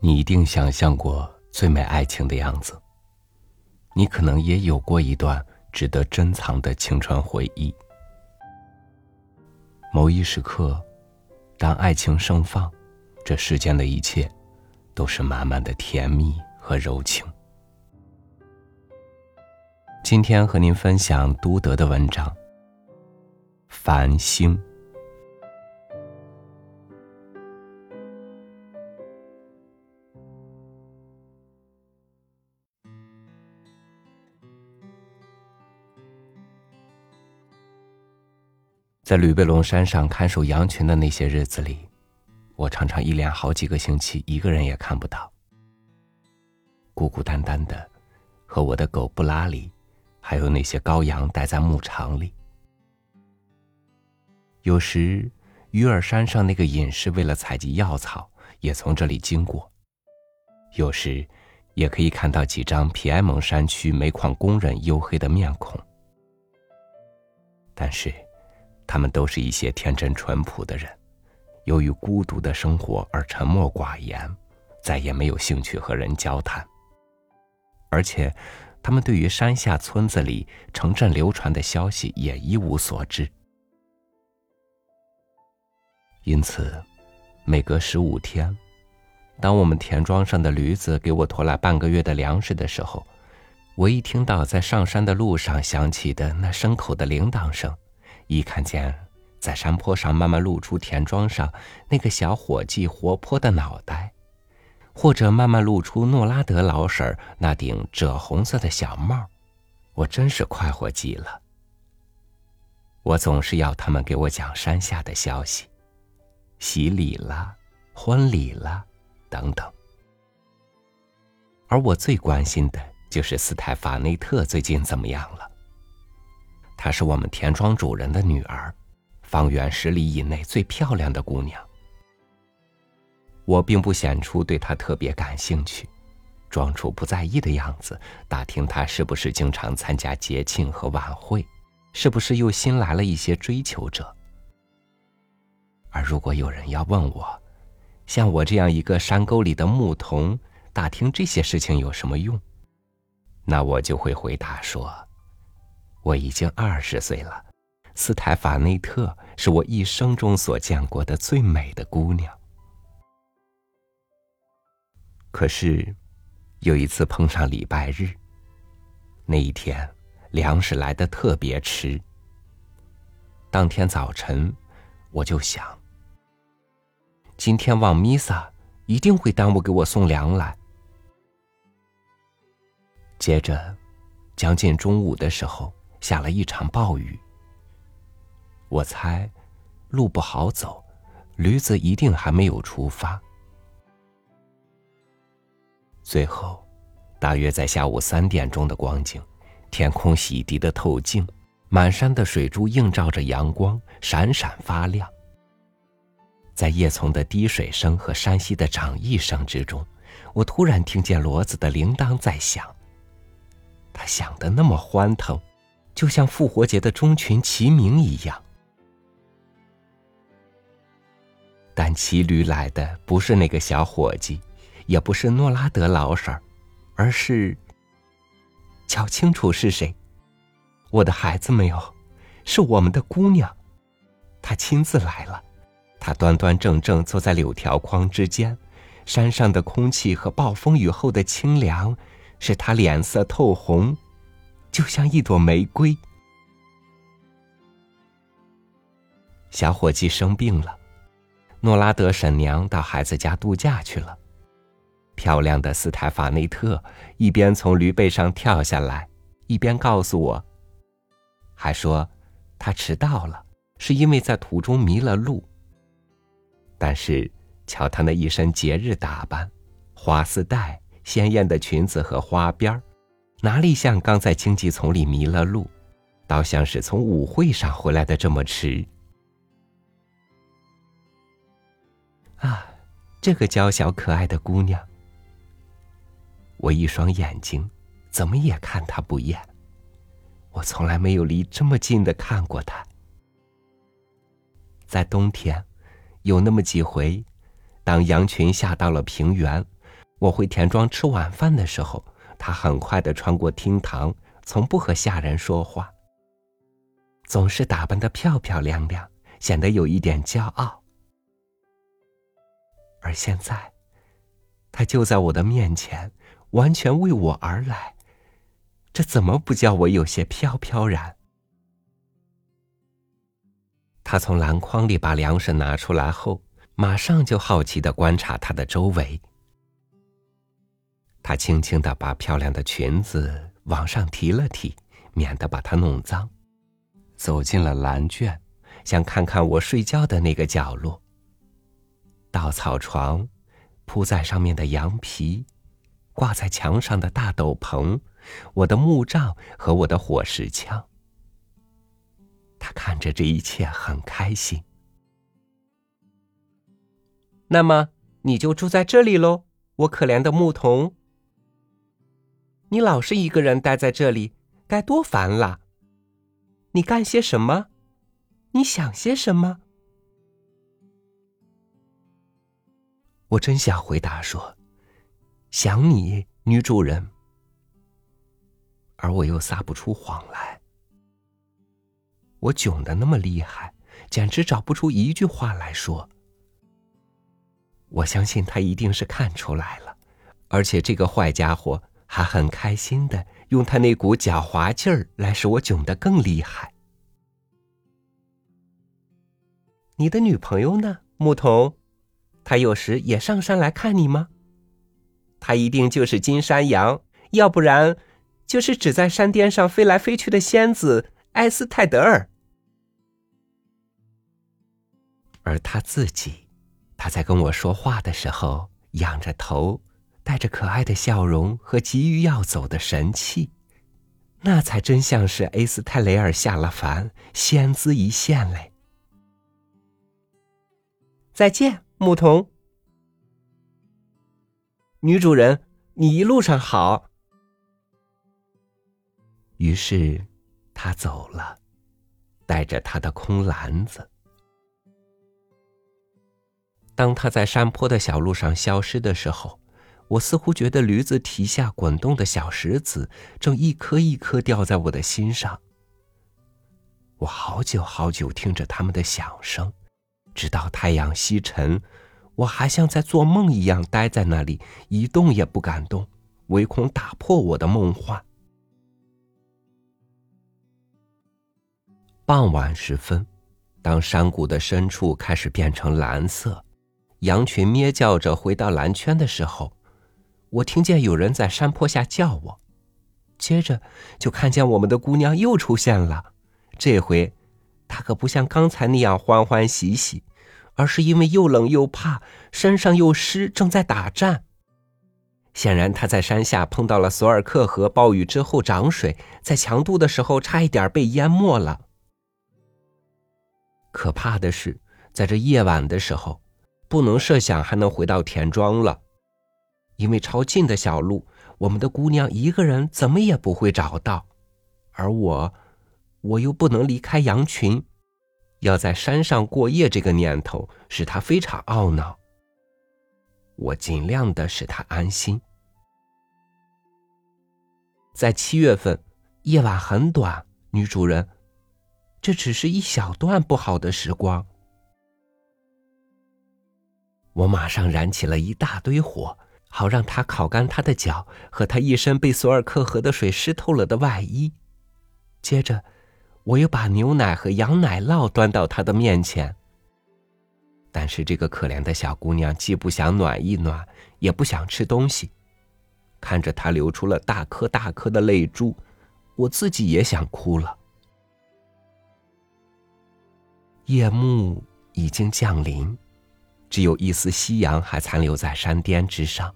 你一定想象过最美爱情的样子。你可能也有过一段值得珍藏的青春回忆。某一时刻，当爱情盛放，这世间的一切都是满满的甜蜜和柔情。今天和您分享都德的文章《繁星》。在吕贝龙山上看守羊群的那些日子里，我常常一连好几个星期一个人也看不到，孤孤单单的，和我的狗布拉里，还有那些羔羊待在牧场里。有时，鱼儿山上那个隐士为了采集药草，也从这里经过；有时，也可以看到几张皮埃蒙山区煤矿工人黝黑的面孔。但是。他们都是一些天真淳朴的人，由于孤独的生活而沉默寡言，再也没有兴趣和人交谈。而且，他们对于山下村子里城镇流传的消息也一无所知。因此，每隔十五天，当我们田庄上的驴子给我驮来半个月的粮食的时候，我一听到在上山的路上响起的那牲口的铃铛声。一看见在山坡上慢慢露出田庄上那个小伙计活泼的脑袋，或者慢慢露出诺拉德老婶那顶赭红色的小帽，我真是快活极了。我总是要他们给我讲山下的消息，洗礼了，婚礼了，等等。而我最关心的就是斯泰法内特最近怎么样了。她是我们田庄主人的女儿，方圆十里以内最漂亮的姑娘。我并不显出对她特别感兴趣，装出不在意的样子，打听她是不是经常参加节庆和晚会，是不是又新来了一些追求者。而如果有人要问我，像我这样一个山沟里的牧童，打听这些事情有什么用？那我就会回答说。我已经二十岁了，斯泰法内特是我一生中所见过的最美的姑娘。可是，有一次碰上礼拜日，那一天粮食来的特别迟。当天早晨，我就想，今天望弥撒一定会耽误给我送粮来。接着，将近中午的时候。下了一场暴雨，我猜路不好走，驴子一定还没有出发。最后，大约在下午三点钟的光景，天空洗涤的透镜，满山的水珠映照着阳光，闪闪发亮。在叶丛的滴水声和山溪的涨溢声之中，我突然听见骡子的铃铛在响。它响得那么欢腾。就像复活节的钟群齐鸣一样，但骑驴来的不是那个小伙计，也不是诺拉德老婶儿，而是……瞧清楚是谁，我的孩子没有，是我们的姑娘，她亲自来了，她端端正正坐在柳条框之间，山上的空气和暴风雨后的清凉，使她脸色透红。就像一朵玫瑰。小伙计生病了，诺拉德婶娘到孩子家度假去了。漂亮的斯泰法内特一边从驴背上跳下来，一边告诉我，还说他迟到了，是因为在途中迷了路。但是，瞧他那一身节日打扮，花丝带、鲜艳的裙子和花边儿。哪里像刚在荆棘丛里迷了路，倒像是从舞会上回来的这么迟。啊，这个娇小可爱的姑娘，我一双眼睛怎么也看她不厌。我从来没有离这么近的看过她。在冬天，有那么几回，当羊群下到了平原，我回田庄吃晚饭的时候，他很快的穿过厅堂，从不和下人说话，总是打扮的漂漂亮亮，显得有一点骄傲。而现在，他就在我的面前，完全为我而来，这怎么不叫我有些飘飘然？他从篮筐里把粮食拿出来后，马上就好奇的观察他的周围。他轻轻的把漂亮的裙子往上提了提，免得把它弄脏，走进了蓝圈，想看看我睡觉的那个角落。稻草床，铺在上面的羊皮，挂在墙上的大斗篷，我的木杖和我的火石枪。他看着这一切很开心。那么你就住在这里喽，我可怜的牧童。你老是一个人待在这里，该多烦啦。你干些什么？你想些什么？我真想回答说：“想你，女主人。”而我又撒不出谎来。我囧的那么厉害，简直找不出一句话来说。我相信他一定是看出来了，而且这个坏家伙还很开心的用他那股狡猾劲儿来使我囧得更厉害。你的女朋友呢，牧童？她有时也上山来看你吗？她一定就是金山羊，要不然就是只在山巅上飞来飞去的仙子。埃斯泰德尔，而他自己，他在跟我说话的时候仰着头，带着可爱的笑容和急于要走的神气，那才真像是埃斯泰雷尔下了凡，仙姿一现嘞。再见，牧童，女主人，你一路上好。于是。他走了，带着他的空篮子。当他在山坡的小路上消失的时候，我似乎觉得驴子蹄下滚动的小石子正一颗一颗掉在我的心上。我好久好久听着他们的响声，直到太阳西沉，我还像在做梦一样待在那里，一动也不敢动，唯恐打破我的梦幻。傍晚时分，当山谷的深处开始变成蓝色，羊群咩叫着回到蓝圈的时候，我听见有人在山坡下叫我，接着就看见我们的姑娘又出现了。这回，她可不像刚才那样欢欢喜喜，而是因为又冷又怕，身上又湿，正在打战。显然，她在山下碰到了索尔克河暴雨之后涨水，在强渡的时候差一点被淹没了。可怕的是，在这夜晚的时候，不能设想还能回到田庄了，因为朝近的小路，我们的姑娘一个人怎么也不会找到，而我，我又不能离开羊群，要在山上过夜，这个念头使她非常懊恼。我尽量的使她安心。在七月份，夜晚很短，女主人。这只是一小段不好的时光。我马上燃起了一大堆火，好让他烤干他的脚和他一身被索尔克河的水湿透了的外衣。接着，我又把牛奶和羊奶酪端到他的面前。但是这个可怜的小姑娘既不想暖一暖，也不想吃东西。看着她流出了大颗大颗的泪珠，我自己也想哭了。夜幕已经降临，只有一丝夕阳还残留在山巅之上。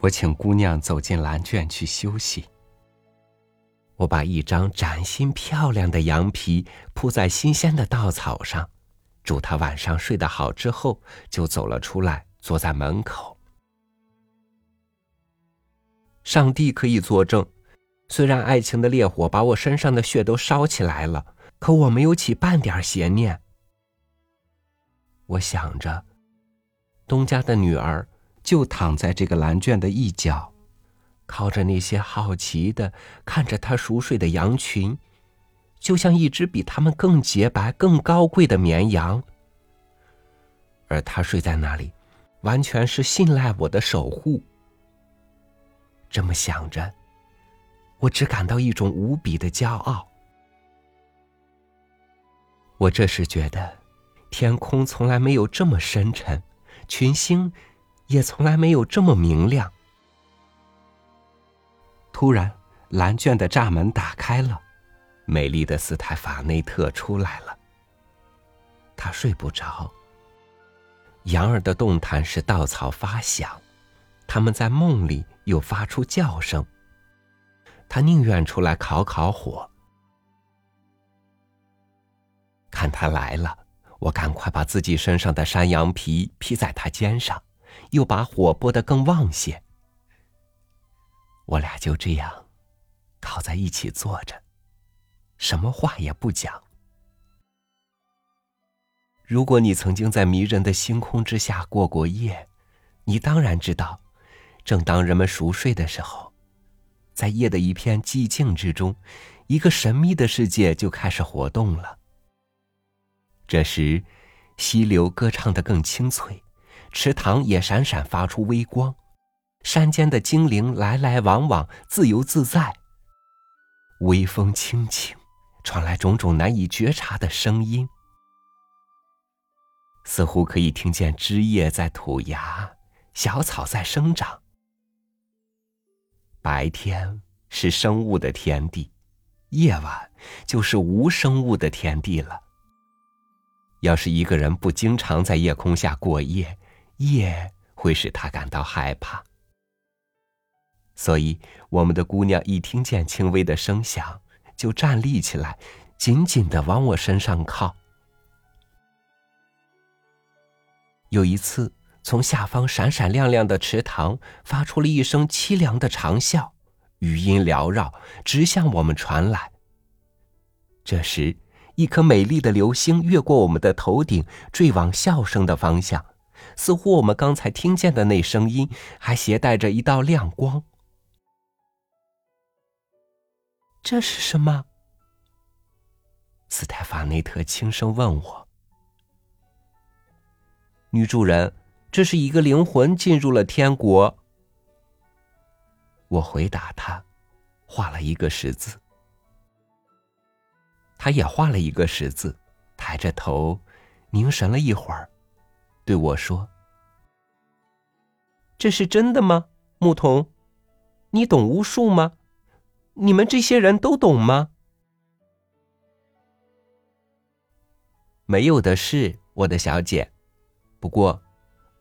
我请姑娘走进蓝圈去休息。我把一张崭新漂亮的羊皮铺在新鲜的稻草上，祝她晚上睡得好之后，就走了出来，坐在门口。上帝可以作证，虽然爱情的烈火把我身上的血都烧起来了。可我没有起半点邪念。我想着，东家的女儿就躺在这个蓝圈的一角，靠着那些好奇的看着她熟睡的羊群，就像一只比他们更洁白、更高贵的绵羊。而他睡在那里，完全是信赖我的守护。这么想着，我只感到一种无比的骄傲。我这时觉得，天空从来没有这么深沉，群星也从来没有这么明亮。突然，蓝卷的栅门打开了，美丽的斯泰法内特出来了。他睡不着。羊儿的动弹使稻草发响，他们在梦里又发出叫声。他宁愿出来烤烤火。看他来了，我赶快把自己身上的山羊皮披在他肩上，又把火拨得更旺些。我俩就这样靠在一起坐着，什么话也不讲。如果你曾经在迷人的星空之下过过夜，你当然知道，正当人们熟睡的时候，在夜的一片寂静之中，一个神秘的世界就开始活动了。这时，溪流歌唱得更清脆，池塘也闪闪发出微光，山间的精灵来来往往，自由自在。微风轻轻，传来种种难以觉察的声音。似乎可以听见枝叶在吐芽，小草在生长。白天是生物的天地，夜晚就是无生物的天地了。要是一个人不经常在夜空下过夜，夜会使他感到害怕。所以，我们的姑娘一听见轻微的声响，就站立起来，紧紧的往我身上靠。有一次，从下方闪闪亮亮的池塘发出了一声凄凉的长啸，余音缭绕，直向我们传来。这时，一颗美丽的流星越过我们的头顶，坠往笑声的方向，似乎我们刚才听见的那声音还携带着一道亮光。这是什么？斯泰法内特轻声问我。女主人，这是一个灵魂进入了天国。我回答他，画了一个十字。他也画了一个十字，抬着头，凝神了一会儿，对我说：“这是真的吗，牧童？你懂巫术吗？你们这些人都懂吗？”没有的事，我的小姐。不过，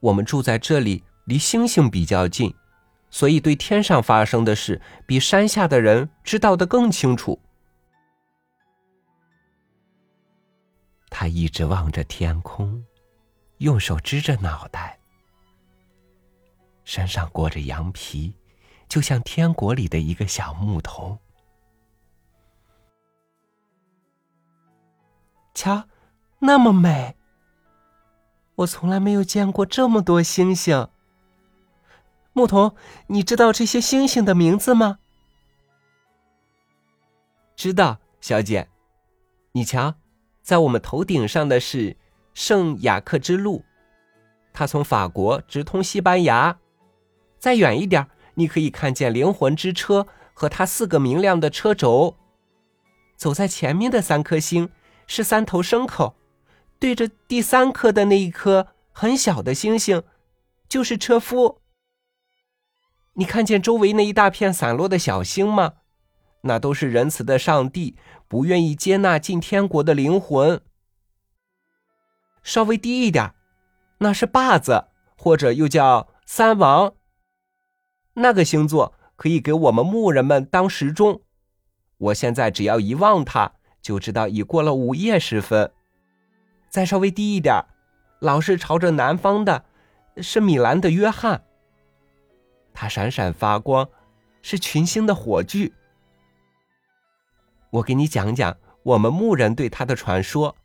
我们住在这里，离星星比较近，所以对天上发生的事，比山下的人知道的更清楚。他一直望着天空，用手支着脑袋，身上裹着羊皮，就像天国里的一个小牧童。瞧，那么美。我从来没有见过这么多星星。牧童，你知道这些星星的名字吗？知道，小姐。你瞧，在我们头顶上的是圣雅克之路，它从法国直通西班牙。再远一点，你可以看见灵魂之车和它四个明亮的车轴。走在前面的三颗星是三头牲口。对着第三颗的那一颗很小的星星，就是车夫。你看见周围那一大片散落的小星吗？那都是仁慈的上帝不愿意接纳进天国的灵魂。稍微低一点，那是坝子，或者又叫三王。那个星座可以给我们牧人们当时钟。我现在只要一望它，就知道已过了午夜时分。再稍微低一点，老是朝着南方的，是米兰的约翰。它闪闪发光，是群星的火炬。我给你讲讲我们牧人对他的传说。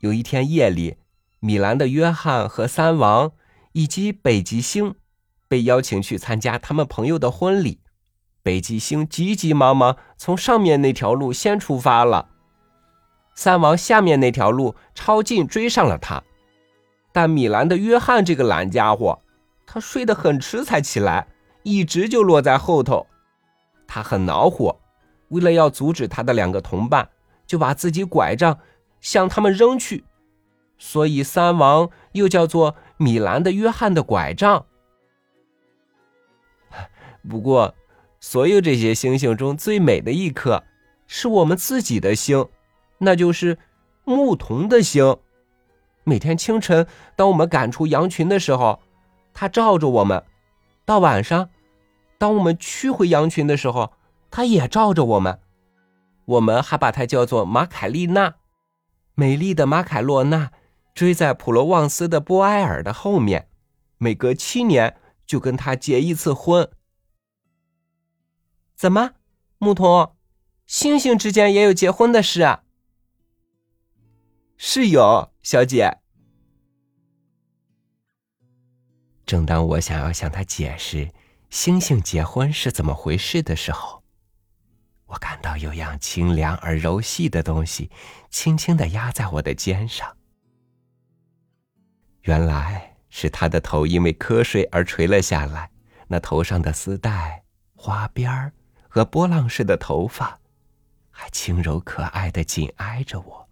有一天夜里，米兰的约翰和三王以及北极星被邀请去参加他们朋友的婚礼。北极星急急忙忙从上面那条路先出发了，三王下面那条路超近追上了他。但米兰的约翰这个懒家伙，他睡得很迟才起来，一直就落在后头。他很恼火，为了要阻止他的两个同伴，就把自己拐杖向他们扔去，所以三王又叫做米兰的约翰的拐杖。不过。所有这些星星中最美的一颗，是我们自己的星，那就是牧童的星。每天清晨，当我们赶出羊群的时候，它照着我们；到晚上，当我们驱回羊群的时候，它也照着我们。我们还把它叫做马凯丽娜，美丽的马凯洛娜，追在普罗旺斯的波埃尔的后面，每隔七年就跟他结一次婚。怎么，牧童，星星之间也有结婚的事啊？是有，小姐。正当我想要向他解释星星结婚是怎么回事的时候，我感到有样清凉而柔细的东西轻轻的压在我的肩上。原来是他的头因为瞌睡而垂了下来，那头上的丝带、花边儿。和波浪似的头发，还轻柔可爱的紧挨着我。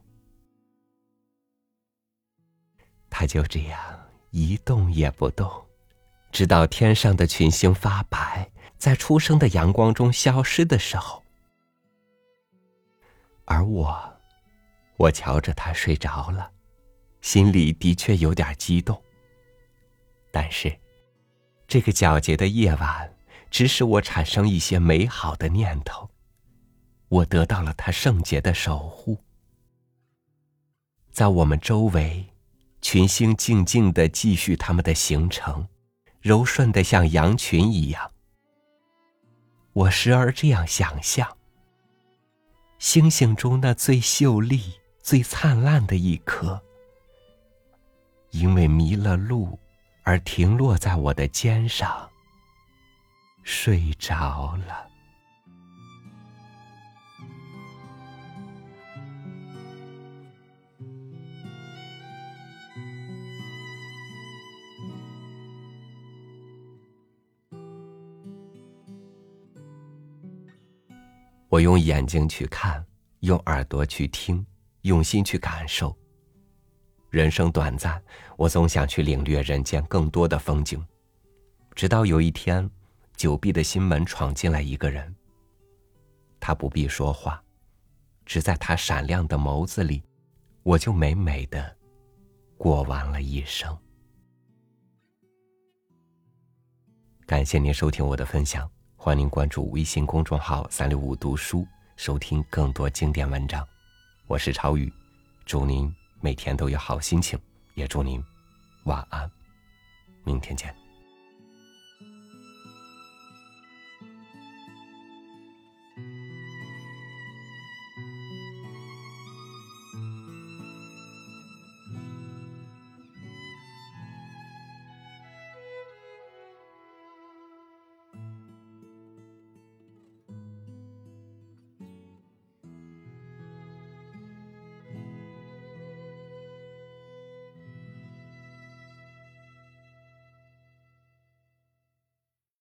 他就这样一动也不动，直到天上的群星发白，在初升的阳光中消失的时候。而我，我瞧着他睡着了，心里的确有点激动。但是，这个皎洁的夜晚。只使我产生一些美好的念头。我得到了他圣洁的守护，在我们周围，群星静静的继续他们的行程，柔顺的像羊群一样。我时而这样想象：星星中那最秀丽、最灿烂的一颗，因为迷了路而停落在我的肩上。睡着了。我用眼睛去看，用耳朵去听，用心去感受。人生短暂，我总想去领略人间更多的风景，直到有一天。久闭的心门闯进来一个人。他不必说话，只在他闪亮的眸子里，我就美美的过完了一生。感谢您收听我的分享，欢迎关注微信公众号“三六五读书”，收听更多经典文章。我是超宇，祝您每天都有好心情，也祝您晚安，明天见。